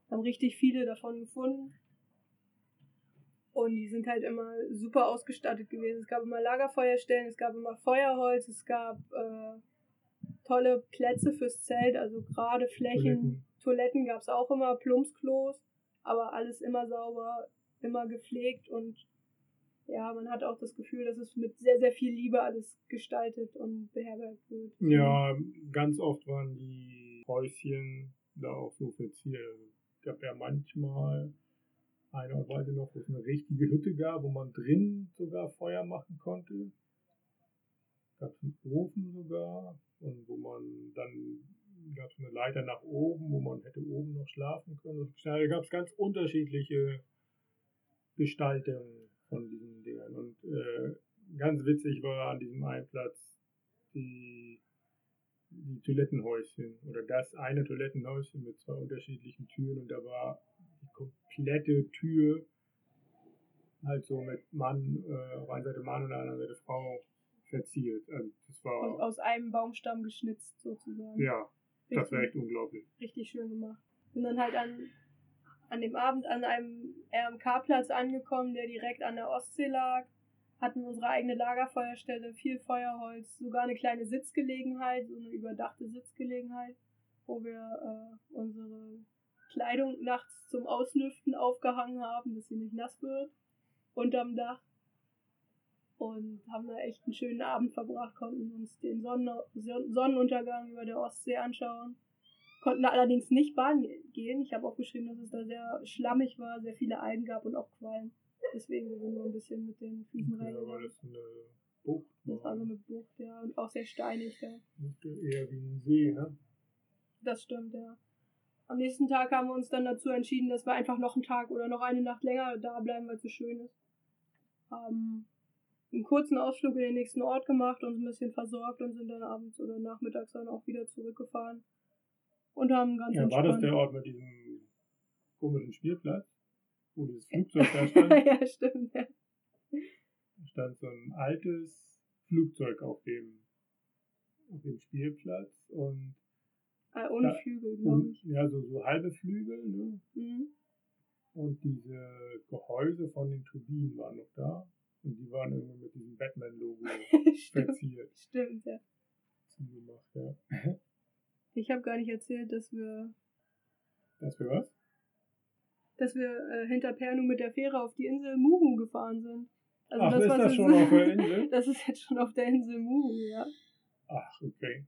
Haben richtig viele davon gefunden. Und die sind halt immer super ausgestattet gewesen. Es gab immer Lagerfeuerstellen, es gab immer Feuerholz, es gab äh, tolle Plätze fürs Zelt, also gerade Flächen. Toiletten, Toiletten gab es auch immer, Plumpsklos, aber alles immer sauber, immer gepflegt und ja, man hat auch das Gefühl, dass es mit sehr, sehr viel Liebe alles gestaltet und beherbergt wird. Ja, ganz oft waren die Häuschen da auch so verziert. Es gab ja manchmal eine Weise noch, wo es eine richtige Hütte gab, wo man drin sogar Feuer machen konnte. Gab es einen Ofen sogar und wo man dann gab es eine Leiter nach oben, wo man hätte oben noch schlafen können. Da gab es ganz unterschiedliche Gestaltungen von diesen Dingern. Und äh, ganz witzig war an diesem einen Platz die, die Toilettenhäuschen oder das eine Toilettenhäuschen mit zwei unterschiedlichen Türen und da war komplette Tür halt so mit Mann, äh, auf einer Seite Mann und auf der anderen Seite Frau verziert. Also das war, Aus, aus einem Baumstamm geschnitzt sozusagen. ja, das war Richtig- echt unglaublich. richtig schön gemacht. Bin dann halt an, an dem Abend an einem RMK-Platz angekommen, der direkt an der Ostsee lag. Hatten unsere eigene Lagerfeuerstelle, viel Feuerholz, sogar eine kleine Sitzgelegenheit, so eine überdachte Sitzgelegenheit, wo wir äh, unsere Kleidung nachts zum Auslüften aufgehangen haben, dass sie nicht nass wird, unterm Dach. Und haben da echt einen schönen Abend verbracht, konnten uns den Sonnen Sonnenuntergang über der Ostsee anschauen konnten da allerdings nicht Bahn gehen. Ich habe auch geschrieben, dass es da sehr schlammig war, sehr viele Algen gab und auch Quallen. Deswegen sind wir nur ein bisschen mit den Füßen Ja, reingegangen. das eine Bucht Das war so eine Bucht, ja, und auch sehr steinig da. Wirkte eher wie ein See, ne? Das stimmt, ja. Am nächsten Tag haben wir uns dann dazu entschieden, dass wir einfach noch einen Tag oder noch eine Nacht länger da bleiben, weil es so schön ist. Haben einen kurzen Ausflug in den nächsten Ort gemacht, uns ein bisschen versorgt und sind dann abends oder nachmittags dann auch wieder zurückgefahren. Und haben ganz Ja, war das der Ort mit diesem komischen Spielplatz? Wo dieses Flugzeug da stand? ja, stimmt, ja. Da stand so ein altes Flugzeug auf dem, auf dem Spielplatz und Äh, ohne Ja, Flügel, glaube ich. ja, so, so halbe Flügel, ne? Mhm. Und diese Gehäuse von den Turbinen waren noch da. Und die waren irgendwie mit diesem Batman-Logo verziert. stimmt, ja. Zugemacht, ja. Ich habe gar nicht erzählt, dass wir, Das für was? dass wir äh, hinter Pernu mit der Fähre auf die Insel Muhu gefahren sind. Also Ach, ist was das schon auf der Insel? Das ist jetzt schon auf der Insel Muhu, ja. Ach, okay.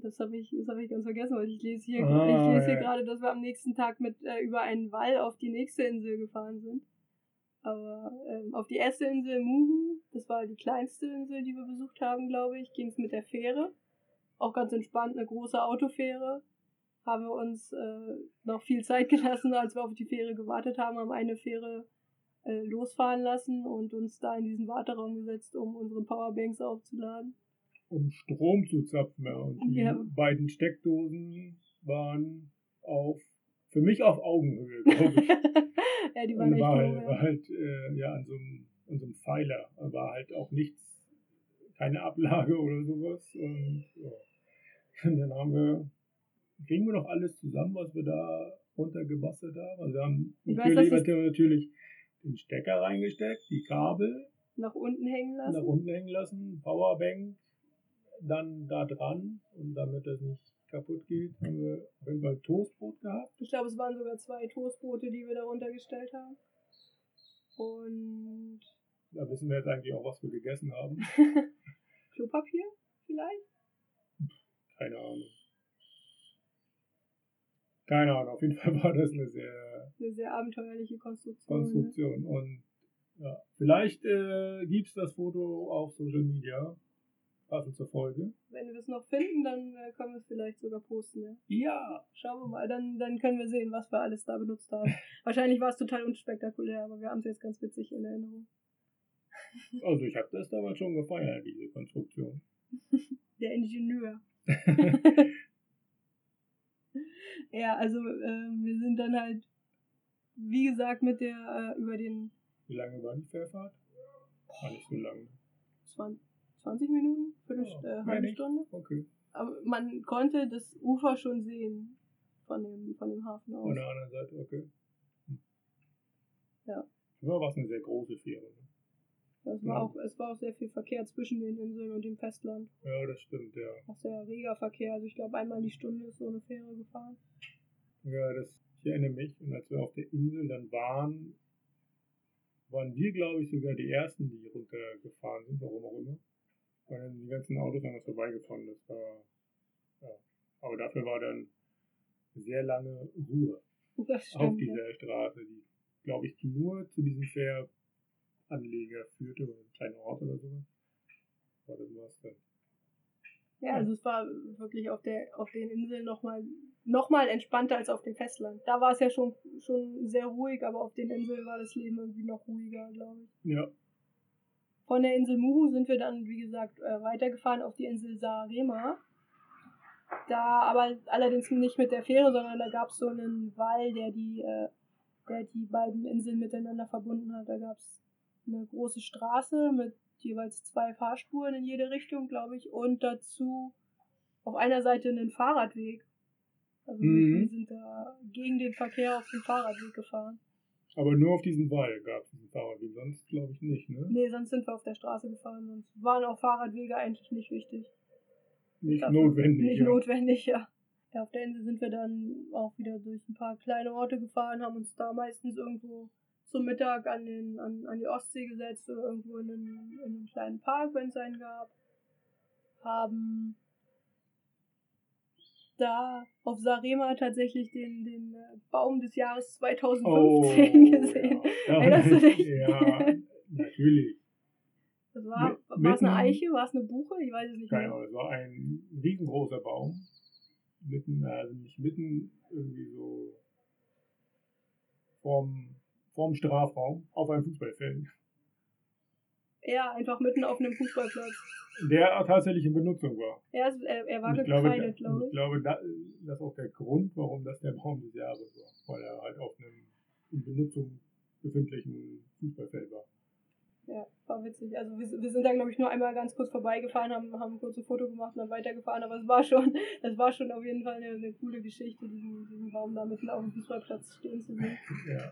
Das habe ich, das hab ich ganz vergessen, weil ich lese hier, Ah, ich lese hier ja. gerade, dass wir am nächsten Tag mit äh, über einen Wall auf die nächste Insel gefahren sind. Aber ähm, auf die erste Insel Muhu, das war die kleinste Insel, die wir besucht haben, glaube ich, ging es mit der Fähre. Auch ganz entspannt, eine große Autofähre. Haben wir uns äh, noch viel Zeit gelassen, als wir auf die Fähre gewartet haben, haben eine Fähre äh, losfahren lassen und uns da in diesen Warteraum gesetzt, um unsere Powerbanks aufzuladen. Um Strom zu zapfen, ja. Und die Ja. beiden Steckdosen waren auf, für mich auf Augenhöhe, glaube ich. ja, die waren echt war, hoch, halt, ja. war halt äh, ja an so einem, an so einem Pfeiler. War halt auch nichts, keine Ablage oder sowas. Und, ja. und dann haben wir, kriegen wir noch alles zusammen, was wir da runtergebastelt haben. Also wir haben Ich weiß, natürlich, haben natürlich den Stecker reingesteckt, die Kabel nach unten hängen lassen. nach unten hängen lassen, Powerbank, dann da dran und damit das nicht kaputt geht, haben wir auf jeden Fall Toastbrot gehabt. Ich glaube, es waren sogar zwei Toastbrote, die wir darunter gestellt haben. Und Da wissen wir jetzt eigentlich auch, was wir gegessen haben. Klopapier vielleicht? Keine Ahnung. Keine Ahnung, auf jeden Fall war das eine sehr Eine sehr abenteuerliche Konstruktion. Ne? Konstruktion. Und ja, vielleicht äh, gibt es das Foto auf Social Media, passend zur Folge. Wenn wir es noch finden, dann äh, können wir es vielleicht sogar posten. Ja. Ja, Schauen wir mal, dann, dann können wir sehen, was wir alles da benutzt haben. Wahrscheinlich war es total unspektakulär, aber wir haben es jetzt ganz witzig in Erinnerung. also ich habe das damals schon gefeiert, diese Konstruktion. Der Ingenieur. ja, also äh, wir sind dann halt, wie gesagt, mit der äh, über den Wie lange war die Fährfahrt? War nicht so lang. 20, 20 Minuten, Viertel, Ja, äh, halbe. Stunde. Okay. Aber man konnte das Ufer schon sehen von dem, von dem Hafen aus. Von der anderen Seite, okay. Hm. Ja. Aber war es eine sehr große Fähre. Ne? Es war, Ja. auch, es war auch sehr viel Verkehr zwischen den Inseln und dem Festland. Ja, das stimmt, ja. Auch sehr reger Verkehr. Also ich glaube, einmal die Stunde ist so eine Fähre gefahren. Ja, das, ich erinnere mich. Und als wir auf der Insel dann waren, waren wir, glaube ich, sogar die Ersten, die runtergefahren sind, warum auch immer. Weil dann die ganzen Autos an uns vorbeigefahren. Das war, ja. Aber dafür war dann sehr lange Ruhe auf dieser Straße, die, glaube ich, nur zu diesem Fähranleger führte, oder ein kleiner Ort oder sowas. Aber das war's dann. ja, also es war wirklich auf der auf den Inseln nochmal noch mal entspannter als auf dem Festland. Da war es ja schon, schon sehr ruhig, aber auf den Inseln war das Leben irgendwie noch ruhiger, glaube ich. Ja, Von der Insel Muhu sind wir dann, wie gesagt, äh, weitergefahren auf die Insel Saarema. Da aber allerdings nicht mit der Fähre, sondern da gab es so einen Wall, der die, äh, der die beiden Inseln miteinander verbunden hat. Da gab es eine große Straße mit jeweils zwei Fahrspuren in jede Richtung, glaube ich, und dazu auf einer Seite einen Fahrradweg. Also Mhm. wir sind da gegen den Verkehr auf den Fahrradweg gefahren. Aber nur auf diesen Wall gab es diesen Fahrradweg, sonst glaube ich nicht, ne? Nee, sonst sind wir auf der Straße gefahren, sonst waren auch Fahrradwege eigentlich nicht wichtig. Nicht Dafür- notwendig. Nicht ja. notwendig, ja. Ja, auf der Insel sind wir dann auch wieder durch ein paar kleine Orte gefahren, haben uns da meistens irgendwo zum Mittag an, den, an, an die Ostsee gesetzt oder irgendwo in einen, in einen kleinen Park, wenn es einen gab. Haben da auf Sarema tatsächlich den, den äh, Baum des Jahres 2015 gesehen. Ja. Erinnerst du dich? Ja, natürlich. Das war, es eine Eiche, war es eine Buche? Ich weiß es nicht Keine. Ahnung, es war ein riesengroßer Baum. Mitten, also nicht mitten, irgendwie so vorm, vorm Strafraum auf einem Fußballfeld. Ja, einfach mitten auf einem Fußballplatz. Der tatsächlich in Benutzung war. Er, ist, er, er war ich glaube, gekreidet, glaube ich ich. glaube da, das ist auch der Grund, warum das der Baum des Jahres war. Weil er halt auf einem in Benutzung befindlichen Fußballfeld war. Ja, war witzig. Also wir, wir sind da, glaube ich, nur einmal ganz kurz vorbeigefahren, haben, haben ein kurzes Foto gemacht und dann weitergefahren. Aber es war schon, das war schon auf jeden Fall eine, eine coole Geschichte, diesen, diesen Baum da mitten auf dem Fußballplatz stehen zu sehen. Ja.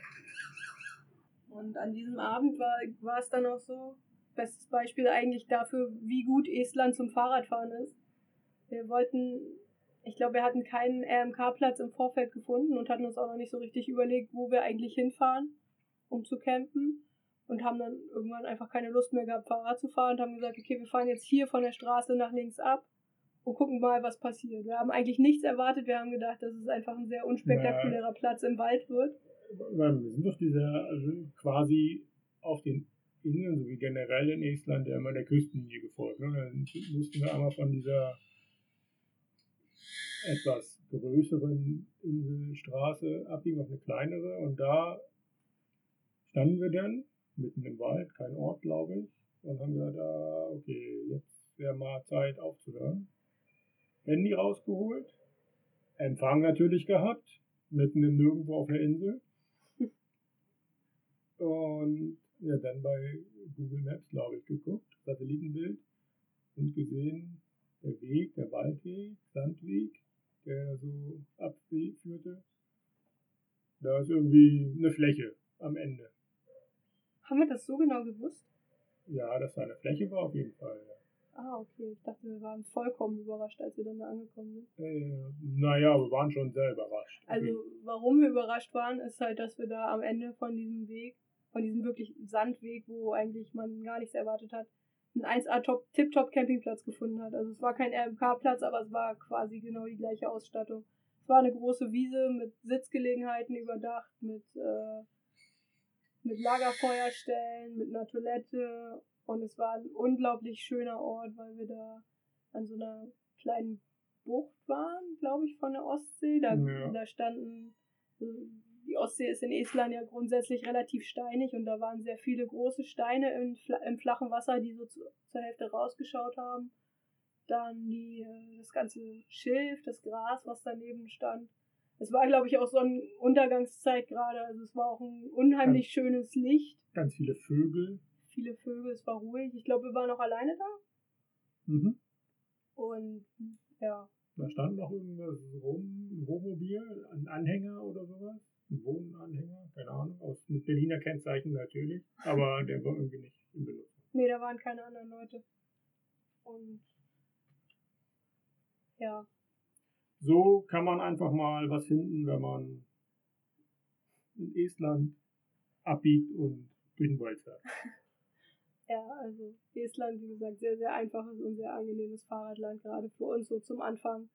Und an diesem Abend war, war es dann auch so, bestes Beispiel eigentlich dafür, wie gut Estland zum Fahrradfahren ist. Wir wollten, ich glaube, wir hatten keinen RMK-Platz im Vorfeld gefunden und hatten uns auch noch nicht so richtig überlegt, wo wir eigentlich hinfahren, um zu campen. Und haben dann irgendwann einfach keine Lust mehr gehabt, Fahrrad zu fahren und haben gesagt, okay, wir fahren jetzt hier von der Straße nach links ab und gucken mal, was passiert. Wir haben eigentlich nichts erwartet, wir haben gedacht, dass es einfach ein sehr unspektakulärer Platz im Wald wird. Wir sind doch dieser, also quasi auf den Inseln, so wie generell in Estland, ja immer der Küstenlinie gefolgt. Ne? Dann mussten wir einmal von dieser etwas größeren Inselstraße abbiegen auf eine kleinere und da standen wir dann mitten im Wald, kein Ort, glaube ich, und haben gesagt, ah, okay, jetzt wäre mal Zeit aufzuhören. Handy rausgeholt, Empfang natürlich gehabt, mitten im Nirgendwo auf der Insel. Und ja, dann bei Google Maps, glaube ich, geguckt, Satellitenbild und gesehen, der Weg, der Waldweg, Sandweg, der so abführte, da ist irgendwie eine Fläche am Ende. Haben wir das so genau gewusst? Ja, dass da eine Fläche war auf jeden Fall. Ja. Ah, okay. Ich dachte, wir waren vollkommen überrascht, als wir dann da angekommen sind. Äh, naja, wir waren schon sehr überrascht. Also, warum wir überrascht waren, ist halt, dass wir da am Ende von diesem Weg, von diesem wirklich Sandweg, wo eigentlich man gar nichts erwartet hat, einen 1A Top, Tip-Top Campingplatz gefunden hat. Also es war kein RMK-Platz, aber es war quasi genau die gleiche Ausstattung. Es war eine große Wiese mit Sitzgelegenheiten überdacht, mit, äh, mit Lagerfeuerstellen, mit einer Toilette und es war ein unglaublich schöner Ort, weil wir da an so einer kleinen Bucht waren, glaube ich, von der Ostsee. Da, Ja. da standen, die Ostsee ist in Estland ja grundsätzlich relativ steinig und da waren sehr viele große Steine im, im flachen Wasser, die so zu, zur Hälfte rausgeschaut haben. Dann die, äh, das ganze Schilf, das Gras, was daneben stand. Es war, glaube ich, auch Sonnenuntergangszeit gerade. Also es war auch ein unheimlich schönes Licht. Ganz viele Vögel. Viele Vögel, es war ruhig. Ich glaube, wir waren auch alleine da. Mhm. Und ja, Da stand noch irgendwas rum, ein Wohnmobil, ein Anhänger oder sowas. Ein Wohnanhänger, keine Ahnung, aus, mit Berliner Kennzeichen natürlich, aber der war irgendwie nicht in Benutzung. nee, da waren keine anderen Leute. Und ja, So kann man einfach mal was finden, wenn man in Estland abbiegt und durch den Wald fährt. ja, also Estland, wie gesagt, sehr, sehr einfaches und sehr angenehmes Fahrradland, gerade für uns so zum Anfang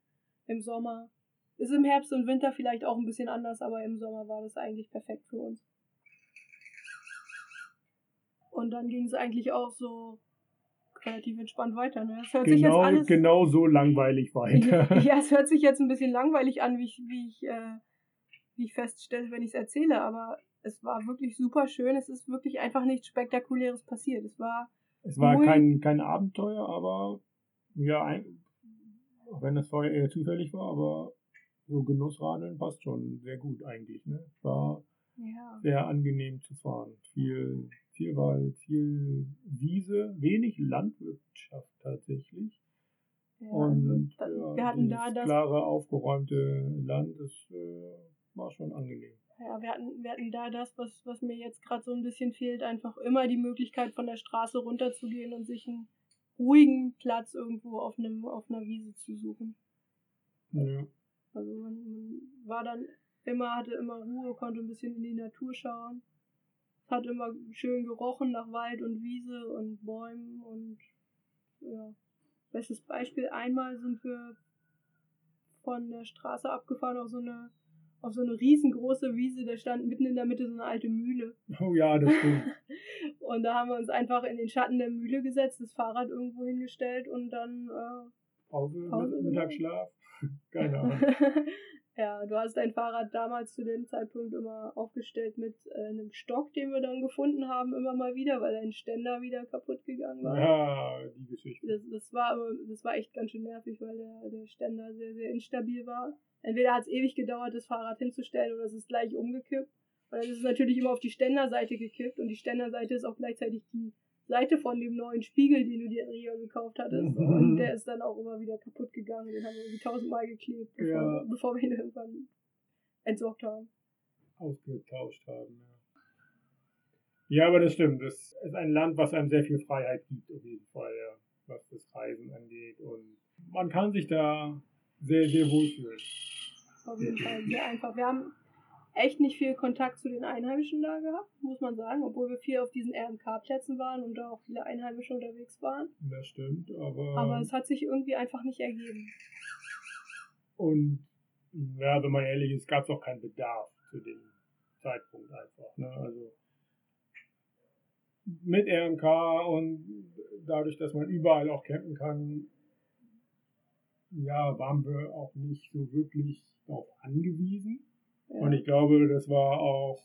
im Sommer. Ist im Herbst und Winter vielleicht auch ein bisschen anders, aber im Sommer war das eigentlich perfekt für uns. Und dann ging es eigentlich auch so relativ entspannt weiter. Ne? Es hört sich jetzt Genau, alles genau so langweilig weiter. ja, es hört sich jetzt ein bisschen langweilig an, wie ich, wie ich, äh, wie ich feststelle, wenn ich es erzähle, aber es war wirklich super schön. Es ist wirklich einfach nichts Spektakuläres passiert. Es war, Es war kein, kein Abenteuer, aber ja, ein, auch wenn das vorher eher zufällig war, aber so Genussradeln passt schon sehr gut eigentlich. Ne? War ja, sehr angenehm zu fahren. Viel, viel Wald, viel Wiese, wenig Landwirtschaft tatsächlich. Ja, Und also, ja, wir hatten da das klare, aufgeräumte Land, das äh, war schon angenehm. Ja, wir hatten, wir hatten da das, was, was mir jetzt gerade so ein bisschen fehlt, einfach immer die Möglichkeit von der Straße runterzugehen und sich einen ruhigen Platz irgendwo auf einem auf einer Wiese zu suchen. Ja. Also man, man war dann immer, hatte immer Ruhe, konnte ein bisschen in die Natur schauen. Es hat immer schön gerochen nach Wald und Wiese und Bäumen und ja. Bestes Beispiel, einmal sind wir von der Straße abgefahren auf so eine auf so eine riesengroße Wiese, da stand mitten in der Mitte so eine alte Mühle. Oh ja, das stimmt. Und da haben wir uns einfach in den Schatten der Mühle gesetzt, das Fahrrad irgendwo hingestellt und dann äh, Pause, Pause, Mittagsschlaf. Keine Ahnung. ja, du hast dein Fahrrad damals zu dem Zeitpunkt immer aufgestellt mit äh, einem Stock, den wir dann gefunden haben, immer mal wieder, weil dein Ständer wieder kaputt gegangen war. Ja, die Geschichte. Das, das, war, aber- das war echt ganz schön nervig, weil der, der Ständer sehr, sehr instabil war. Entweder hat es ewig gedauert, das Fahrrad hinzustellen, oder es ist gleich umgekippt. Und dann ist es natürlich immer auf die Ständerseite gekippt und die Ständerseite ist auch gleichzeitig die Seite von dem neuen Spiegel, den du dir in Rio gekauft hattest. Mhm. Und der ist dann auch immer wieder kaputt gegangen. Den haben wir irgendwie tausendmal geklebt, bevor, Ja. bevor wir ihn irgendwann entsorgt haben. ausgetauscht haben. Ja. ja, aber das stimmt. Das ist ein Land, was einem sehr viel Freiheit gibt, auf jeden Fall, ja, was das Reisen angeht. Und man kann sich da sehr, sehr wohlfühlen. Auf jeden Fall sehr einfach. Wir haben echt nicht viel Kontakt zu den Einheimischen da gehabt, muss man sagen, obwohl wir viel auf diesen RMK-Plätzen waren und da auch viele Einheimische unterwegs waren. Das stimmt, aber. Aber es hat sich irgendwie einfach nicht ergeben. und ja, wenn man ehrlich ist, gab es auch keinen Bedarf zu dem Zeitpunkt einfach. Ne? Also mit RMK und dadurch, dass man überall auch campen kann, ja, waren wir auch nicht so wirklich darauf angewiesen. Ja. Und ich glaube, das war auch,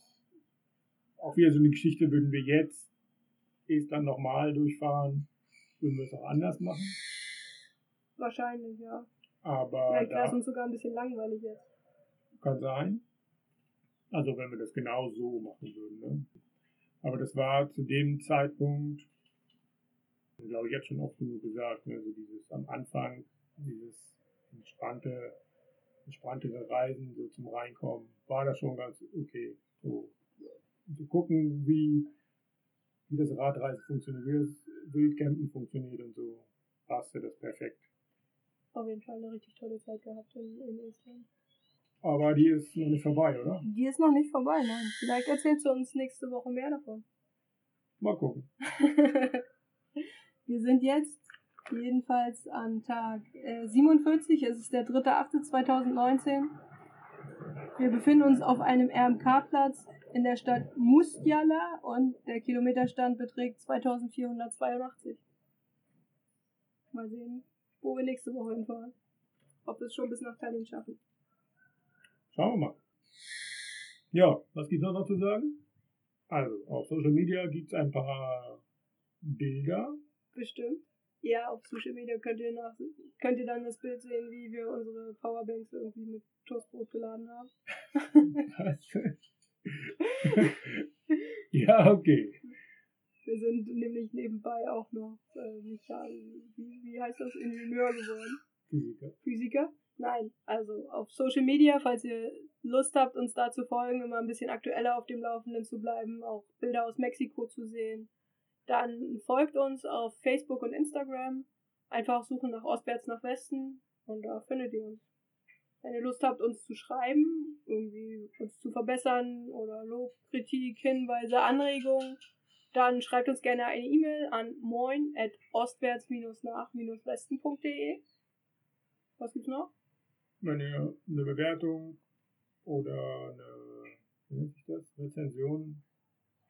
auch wieder so eine Geschichte, würden wir jetzt Estland nochmal durchfahren, würden wir es auch anders machen. Wahrscheinlich, ja. Aber Vielleicht wäre es uns sogar ein bisschen langweilig jetzt. kann sein. Also wenn wir das genau so machen würden. Ne? Aber das war zu dem Zeitpunkt, glaube ich, jetzt schon oft genug gesagt, ne? so dieses am Anfang, dieses entspannte, entspanntere Reisen so zum Reinkommen, war das schon ganz okay. So zu gucken, wie, wie das Radreisen funktioniert, wie das Wildcampen funktioniert und so, passte das perfekt. Auf jeden Fall eine richtig tolle Zeit gehabt in, in Estland. Aber die ist noch nicht vorbei, oder? Die ist noch nicht vorbei, nein. Vielleicht erzählst du uns nächste Woche mehr davon. Mal gucken. Wir sind jetzt jedenfalls an Tag äh, 47, es ist der 3.8.2019. Wir befinden uns auf einem RMK-Platz in der Stadt Mustjala und der Kilometerstand beträgt 2482. Mal sehen, wo wir nächste Woche hinfahren. Ob wir es schon bis nach Tallinn schaffen. Schauen wir mal. Ja, was gibt's noch zu sagen? Also, auf Social Media gibt's ein paar Bilder. Bestimmt. Ja, auf Social Media könnt ihr, nach, könnt ihr dann das Bild sehen, wie wir unsere Powerbanks irgendwie mit Toastbrot geladen haben. ja, okay. Wir sind nämlich nebenbei auch noch, äh, Michael, wie, wie heißt das, Ingenieur geworden. Physiker. Physiker? Nein, also auf Social Media, falls ihr Lust habt, uns da zu folgen, immer ein bisschen aktueller auf dem Laufenden zu bleiben, auch Bilder aus Mexiko zu sehen, dann folgt uns auf Facebook und Instagram. Einfach suchen nach Ostwärts nach Westen und da findet ihr uns. Wenn ihr Lust habt, uns zu schreiben, irgendwie uns zu verbessern oder Lob, Kritik, Hinweise, Anregungen, dann schreibt uns gerne eine E-Mail an moin at ostwärts-nach-westen.de. Was gibt's noch? Wenn ihr eine Bewertung oder eine, wie nennt sich das, Rezension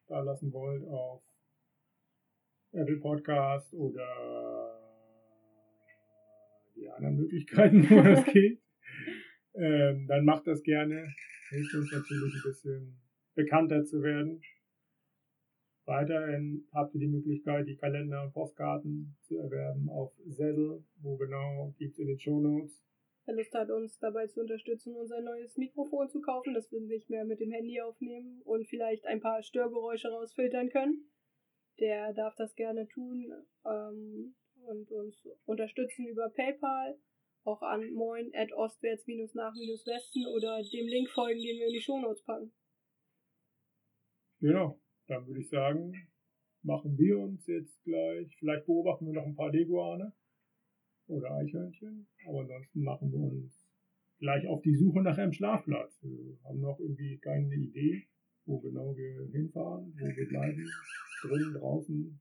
da lassen wollt auf Apple Podcast oder die anderen Möglichkeiten, wo das geht, ähm, dann macht das gerne. Hilft uns natürlich ein bisschen bekannter zu werden. Weiterhin habt ihr die Möglichkeit, die Kalender und Postkarten zu erwerben auf Sessel, wo genau gibt's in den Shownotes. Wer Lust hat, uns dabei zu unterstützen, unser neues Mikrofon zu kaufen, dass wir nicht mehr mit dem Handy aufnehmen und vielleicht ein paar Störgeräusche rausfiltern können, der darf das gerne tun ähm, und uns unterstützen über PayPal. Auch an moin at ostwärts-nach-westen oder dem Link folgen, den wir in die Shownotes packen. Genau, dann würde ich sagen, machen wir uns jetzt gleich, vielleicht beobachten wir noch ein paar Leguane oder Eichhörnchen, aber ansonsten machen wir uns gleich auf die Suche nach einem Schlafplatz. Wir haben noch irgendwie keine Idee, wo genau wir hinfahren, wo wir bleiben, drin, draußen.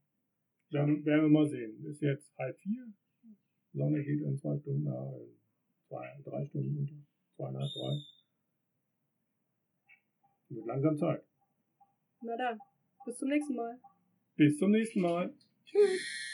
Werden, werden wir mal sehen. Ist jetzt halb vier. Sonne geht in zwei Stunden, äh, zwei, drei Stunden unter. Zweieinhalb, drei. Wird langsam Zeit. Na dann, bis zum nächsten Mal. Bis zum nächsten Mal. Tschüss.